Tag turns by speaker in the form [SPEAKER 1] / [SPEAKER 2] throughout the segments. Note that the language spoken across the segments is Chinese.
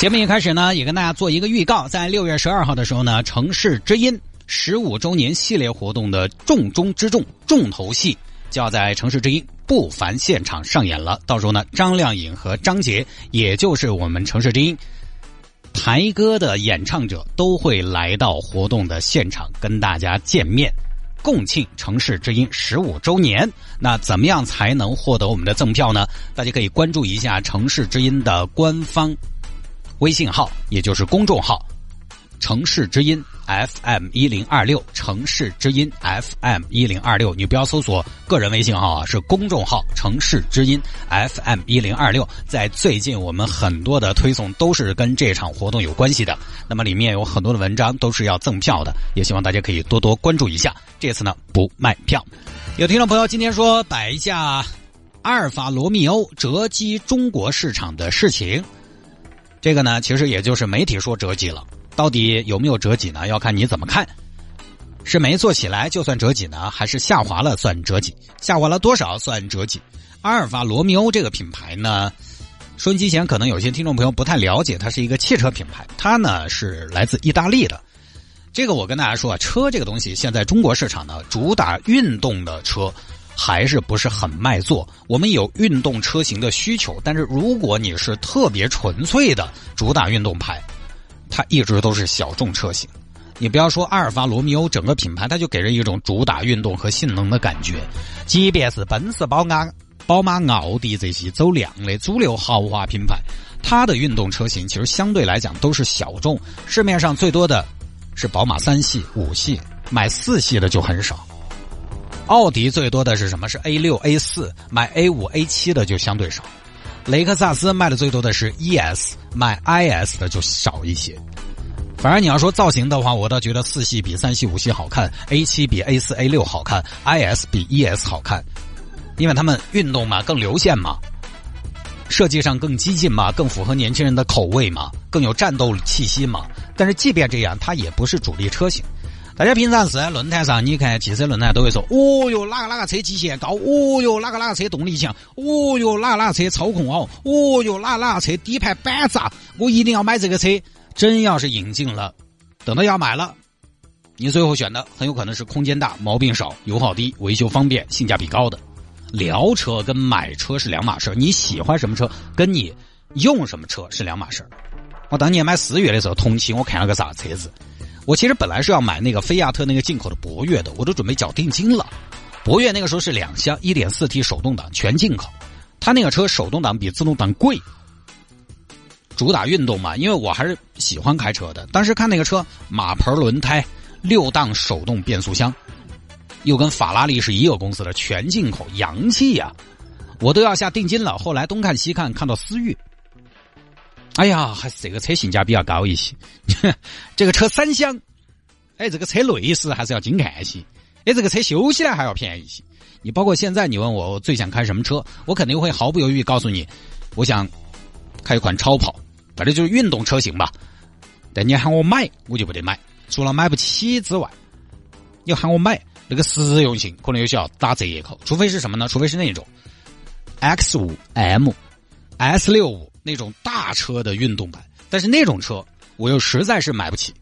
[SPEAKER 1] 节目一开始呢，也跟大家做一个预告，在六月十二号的时候呢，城市之音十五周年系列活动的重中之重重头戏就要在城市之音不凡现场上演了。到时候呢，张靓颖和张杰，也就是我们城市之音台歌的演唱者，都会来到活动的现场跟大家见面，共庆城市之音十五周年。那怎么样才能获得我们的赠票呢？大家可以关注一下城市之音的官方。微信号，也就是公众号“城市之音 FM 一零二六”，城市之音 FM 一零二六，你不要搜索个人微信号啊，是公众号“城市之音 FM 一零二六”。在最近，我们很多的推送都是跟这场活动有关系的，那么里面有很多的文章都是要赠票的，也希望大家可以多多关注一下。这次呢，不卖票。有听众朋友今天说摆一下阿尔法罗密欧折击中国市场的事情。这个呢，其实也就是媒体说折戟了，到底有没有折戟呢？要看你怎么看，是没做起来就算折戟呢，还是下滑了算折戟？下滑了多少算折戟？阿尔法罗密欧这个品牌呢，收音机前可能有些听众朋友不太了解，它是一个汽车品牌，它呢是来自意大利的。这个我跟大家说啊，车这个东西，现在中国市场呢主打运动的车。还是不是很卖座。我们有运动车型的需求，但是如果你是特别纯粹的主打运动牌，它一直都是小众车型。你不要说阿尔法罗密欧整个品牌，它就给人一种主打运动和性能的感觉。即便是奔驰、宝马、宝马、奥迪这些走量的主流豪华品牌，它的运动车型其实相对来讲都是小众。市面上最多的是宝马三系、五系，买四系的就很少。奥迪最多的是什么？是 A 六、A 四，买 A 五、A 七的就相对少。雷克萨斯卖的最多的是 ES，买 IS 的就少一些。反正你要说造型的话，我倒觉得四系比三系、五系好看，A 七比 A 四、A 六好看，IS 比 ES 好看，因为他们运动嘛，更流线嘛，设计上更激进嘛，更符合年轻人的口味嘛，更有战斗气息嘛。但是即便这样，它也不是主力车型。大家平常是在论坛上，你看汽车论坛都会说：“哦哟，哪个哪个车极限高？哦哟，哪个哪个车动力强？哦哟，哪个哪个车操控好？哦哟，哪哪个车底盘板扎？我一定要买这个车。”真要是引进了，等到要买了，你最后选的很有可能是空间大、毛病少、油耗低、维修方便、性价比高的。聊车跟买车是两码事你喜欢什么车，跟你用什么车是两码事我当年买思域的时候，同期我看了个啥车子？我其实本来是要买那个菲亚特那个进口的博越的，我都准备缴定金了。博越那个时候是两厢一点四 T 手动挡全进口，它那个车手动挡比自动挡贵，主打运动嘛。因为我还是喜欢开车的，当时看那个车马牌轮胎、六档手动变速箱，又跟法拉利是一个公司的全进口，洋气呀！我都要下定金了。后来东看西看，看到思域。哎呀，还是这个车性价比要高一些。这个车三厢，哎，这个车内饰还是要精看一些。哎，这个车修起来还要便宜些。你包括现在，你问我我最想开什么车，我肯定会毫不犹豫告诉你，我想开一款超跑，反正就是运动车型吧。但你喊我买，我就不得买，除了买不起之外，你喊我买，那个实用性可能有些要打折扣。除非是什么呢？除非是那种 X 五 M、S 六五。那种大车的运动版，但是那种车我又实在是买不起。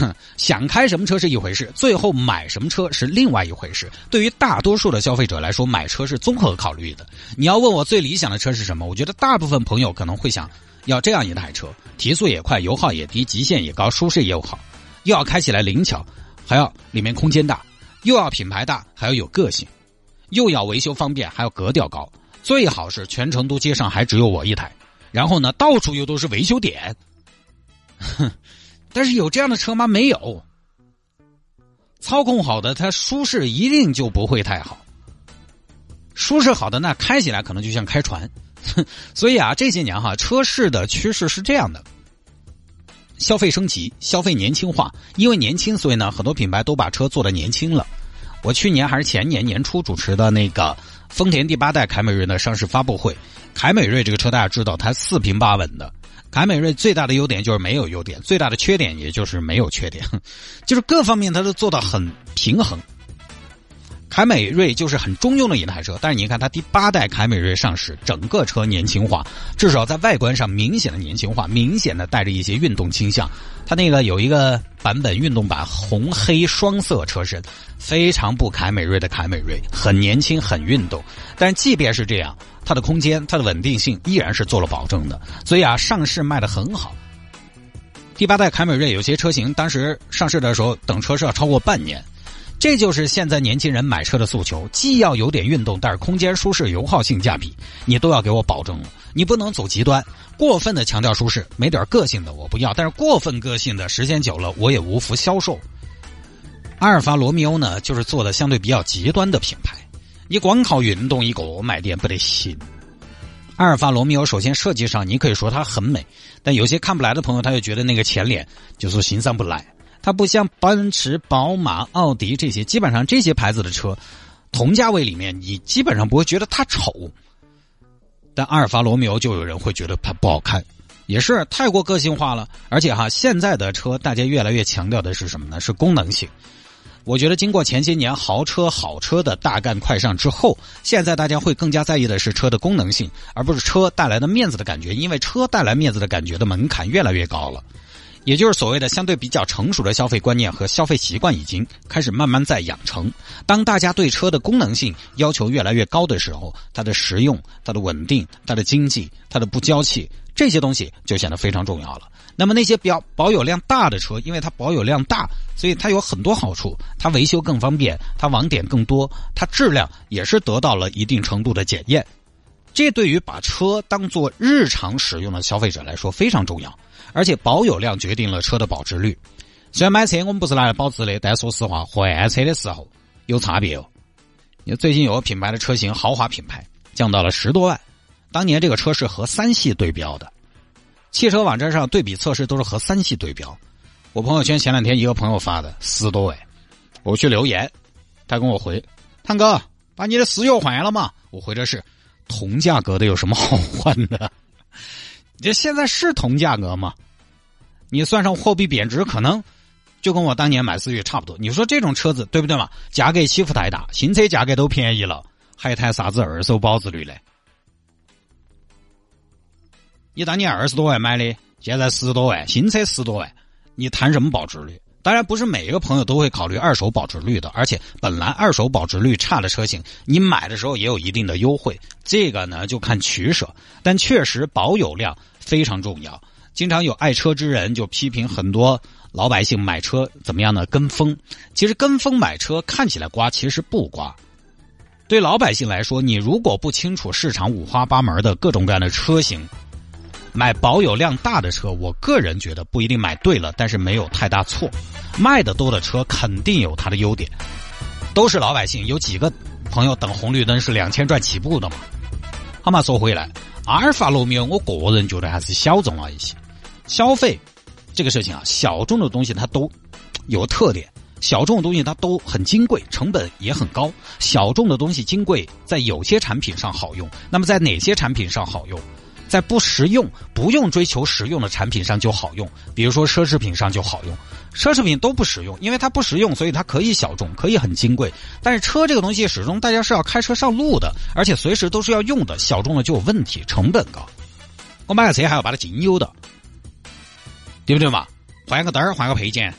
[SPEAKER 1] 哼，想开什么车是一回事，最后买什么车是另外一回事。对于大多数的消费者来说，买车是综合考虑的。你要问我最理想的车是什么？我觉得大部分朋友可能会想要这样一台车：提速也快，油耗也低，极限也高，舒适也好，又要开起来灵巧，还要里面空间大，又要品牌大，还要有个性，又要维修方便，还要格调高。最好是全成都街上还只有我一台，然后呢，到处又都是维修点。哼，但是有这样的车吗？没有。操控好的，它舒适一定就不会太好。舒适好的，那开起来可能就像开船。所以啊，这些年哈，车市的趋势是这样的：消费升级，消费年轻化。因为年轻，所以呢，很多品牌都把车做的年轻了。我去年还是前年年初主持的那个丰田第八代凯美瑞的上市发布会。凯美瑞这个车大家知道，它四平八稳的。凯美瑞最大的优点就是没有优点，最大的缺点也就是没有缺点，就是各方面它都做到很平衡。凯美瑞就是很中庸的一台车，但是你看它第八代凯美瑞上市，整个车年轻化，至少在外观上明显的年轻化，明显的带着一些运动倾向。它那个有一个版本运动版红黑双色车身，非常不凯美瑞的凯美瑞，很年轻很运动。但即便是这样，它的空间、它的稳定性依然是做了保证的，所以啊，上市卖的很好。第八代凯美瑞有些车型当时上市的时候，等车是要超过半年。这就是现在年轻人买车的诉求，既要有点运动，但是空间舒适、油耗、性价比，你都要给我保证了。你不能走极端，过分的强调舒适，没点个性的我不要。但是过分个性的时间久了，我也无福消受。阿尔法罗密欧呢，就是做的相对比较极端的品牌，你光靠运动一个卖点不得行。阿尔法罗密欧首先设计上，你可以说它很美，但有些看不来的朋友，他就觉得那个前脸就是欣赏不来。它不像奔驰、宝马、奥迪这些，基本上这些牌子的车，同价位里面你基本上不会觉得它丑。但阿尔法罗密欧就有人会觉得它不好看，也是太过个性化了。而且哈，现在的车大家越来越强调的是什么呢？是功能性。我觉得经过前些年豪车、好车的大干快上之后，现在大家会更加在意的是车的功能性，而不是车带来的面子的感觉。因为车带来面子的感觉的门槛越来越高了。也就是所谓的相对比较成熟的消费观念和消费习惯已经开始慢慢在养成。当大家对车的功能性要求越来越高的时候，它的实用、它的稳定、它的经济、它的不娇气这些东西就显得非常重要了。那么那些比较保有量大的车，因为它保有量大，所以它有很多好处：它维修更方便，它网点更多，它质量也是得到了一定程度的检验。这对于把车当做日常使用的消费者来说非常重要。而且保有量决定了车的保值率。虽然买车我们不是拿来保值的，但说实话，换车的时候有差别哦。你最近有个品牌的车型，豪华品牌降到了十多万。当年这个车是和三系对标的，汽车网站上对比测试都是和三系对标。我朋友圈前两天一个朋友发的十多万，我去留言，他跟我回：“汤哥，把你的私油换了吗？”我回的是：“同价格的有什么好换的？这现在是同价格吗？”你算上货币贬值，可能就跟我当年买思域差不多。你说这种车子对不对嘛？价格起伏太大，新车价格都便宜了，还谈啥子二手保值率嘞？你当年二十多万买的，现在十多万，新车十多万，你谈什么保值率？当然不是每一个朋友都会考虑二手保值率的，而且本来二手保值率差的车型，你买的时候也有一定的优惠，这个呢就看取舍。但确实保有量非常重要。经常有爱车之人就批评很多老百姓买车怎么样呢？跟风。其实跟风买车看起来刮，其实不刮。对老百姓来说，你如果不清楚市场五花八门的各种各样的车型，买保有量大的车，我个人觉得不一定买对了，但是没有太大错。卖的多的车肯定有它的优点。都是老百姓，有几个朋友等红绿灯是两千转起步的嘛？好嘛，说回来，阿尔法罗密欧，我个人觉得还是小众了一些。消费这个事情啊，小众的东西它都有特点。小众的东西它都很金贵，成本也很高。小众的东西金贵，在有些产品上好用。那么在哪些产品上好用？在不实用、不用追求实用的产品上就好用。比如说奢侈品上就好用。奢侈品都不实用，因为它不实用，所以它可以小众，可以很金贵。但是车这个东西始终大家是要开车上路的，而且随时都是要用的。小众的就有问题，成本高。我买个车还要把它精油的。对不对嘛？换个灯儿，换个配件，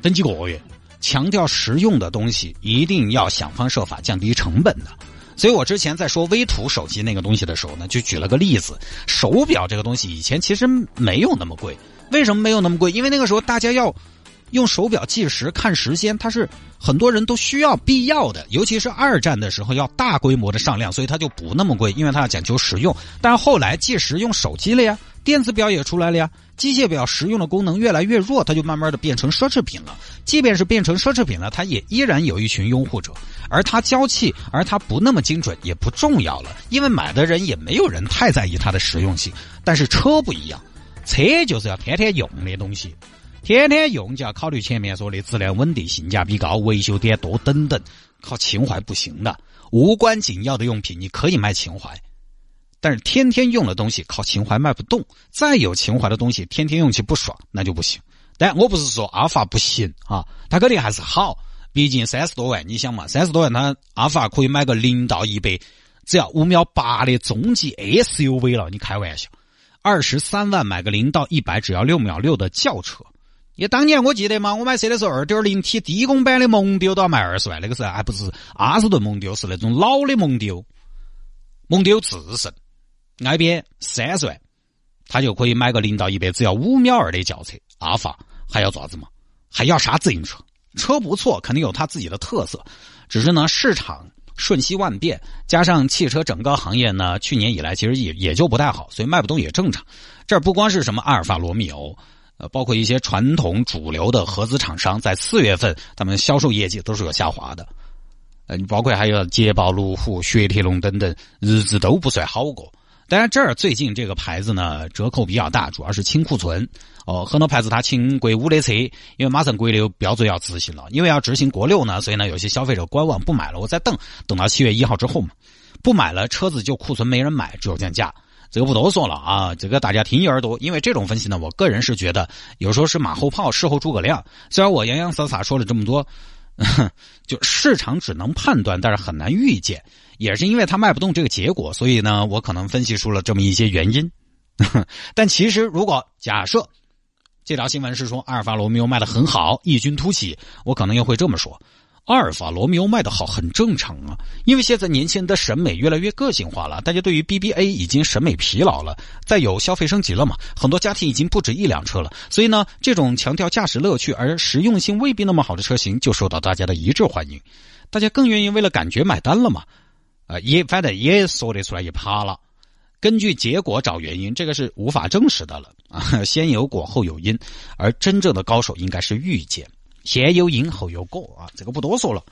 [SPEAKER 1] 等几个月。强调实用的东西，一定要想方设法降低成本的。所以我之前在说微图手机那个东西的时候呢，就举了个例子：手表这个东西以前其实没有那么贵。为什么没有那么贵？因为那个时候大家要用手表计时看时间，它是很多人都需要必要的。尤其是二战的时候要大规模的上量，所以它就不那么贵，因为它要讲究实用。但是后来计时用手机了呀。电子表也出来了呀，机械表实用的功能越来越弱，它就慢慢的变成奢侈品了。即便是变成奢侈品了，它也依然有一群拥护者，而它娇气，而它不那么精准也不重要了，因为买的人也没有人太在意它的实用性。但是车不一样，车就是要天天用的东西，天天用就要考虑前面说的质量稳定、性价比高、维修点多等等，靠情怀不行的。无关紧要的用品你可以卖情怀，但是天天用的东西靠情怀卖不动。再有情怀的东西，天天用起不爽，那就不行。但我不是说阿法不行啊，它肯定还是好。毕竟三十多万，你想嘛，三十多万，它阿法可以买个零到一百只要五秒八的中级 SUV 了，你开玩笑？二十三万买个零到一百只要六秒六的轿车，也当年我记得嘛，我买车的时候，二点零 T 低功版的蒙迪欧都要卖二十万，那个时候还不是阿斯顿蒙迪欧，是那种老的蒙迪欧，蒙迪欧致胜，那边三十万，他就可以买个零到一百只要五秒二的轿车，阿尔法还要啥子嘛？还要啥自行车？车不错，肯定有它自己的特色，只是呢，市场瞬息万变，加上汽车整个行业呢，去年以来其实也也就不太好，所以卖不动也正常。这不光是什么阿尔法罗密欧，呃，包括一些传统主流的合资厂商，在四月份他们销售业绩都是有下滑的，呃，你包括还有捷豹、路虎、雪铁龙等等，日子都不算好过。当然，这儿最近这个牌子呢，折扣比较大，主要是清库存。哦，很多牌子它清国五的车，因为马上国六标准要执行了，因为要执行国六呢，所以呢，有些消费者观望不买了，我再等，等到七月一号之后嘛，不买了，车子就库存没人买，只有降价。这个不多说了啊，这个大家听一耳朵，因为这种分析呢，我个人是觉得有时候是马后炮，事后诸葛亮。虽然我洋洋洒洒说了这么多，就市场只能判断，但是很难预见。也是因为他卖不动这个结果，所以呢，我可能分析出了这么一些原因。但其实，如果假设这条新闻是说阿尔法罗密欧卖的很好，异军突起，我可能又会这么说：阿尔法罗密欧卖的好很正常啊，因为现在年轻人的审美越来越个性化了，大家对于 BBA 已经审美疲劳了，再有消费升级了嘛，很多家庭已经不止一辆车了，所以呢，这种强调驾驶乐趣而实用性未必那么好的车型就受到大家的一致欢迎，大家更愿意为了感觉买单了嘛。啊，也反正也说得出来，也怕了。根据结果找原因，这个是无法证实的了啊。先有果后有因，而真正的高手应该是预见，先有因后有果啊。这个不多说了。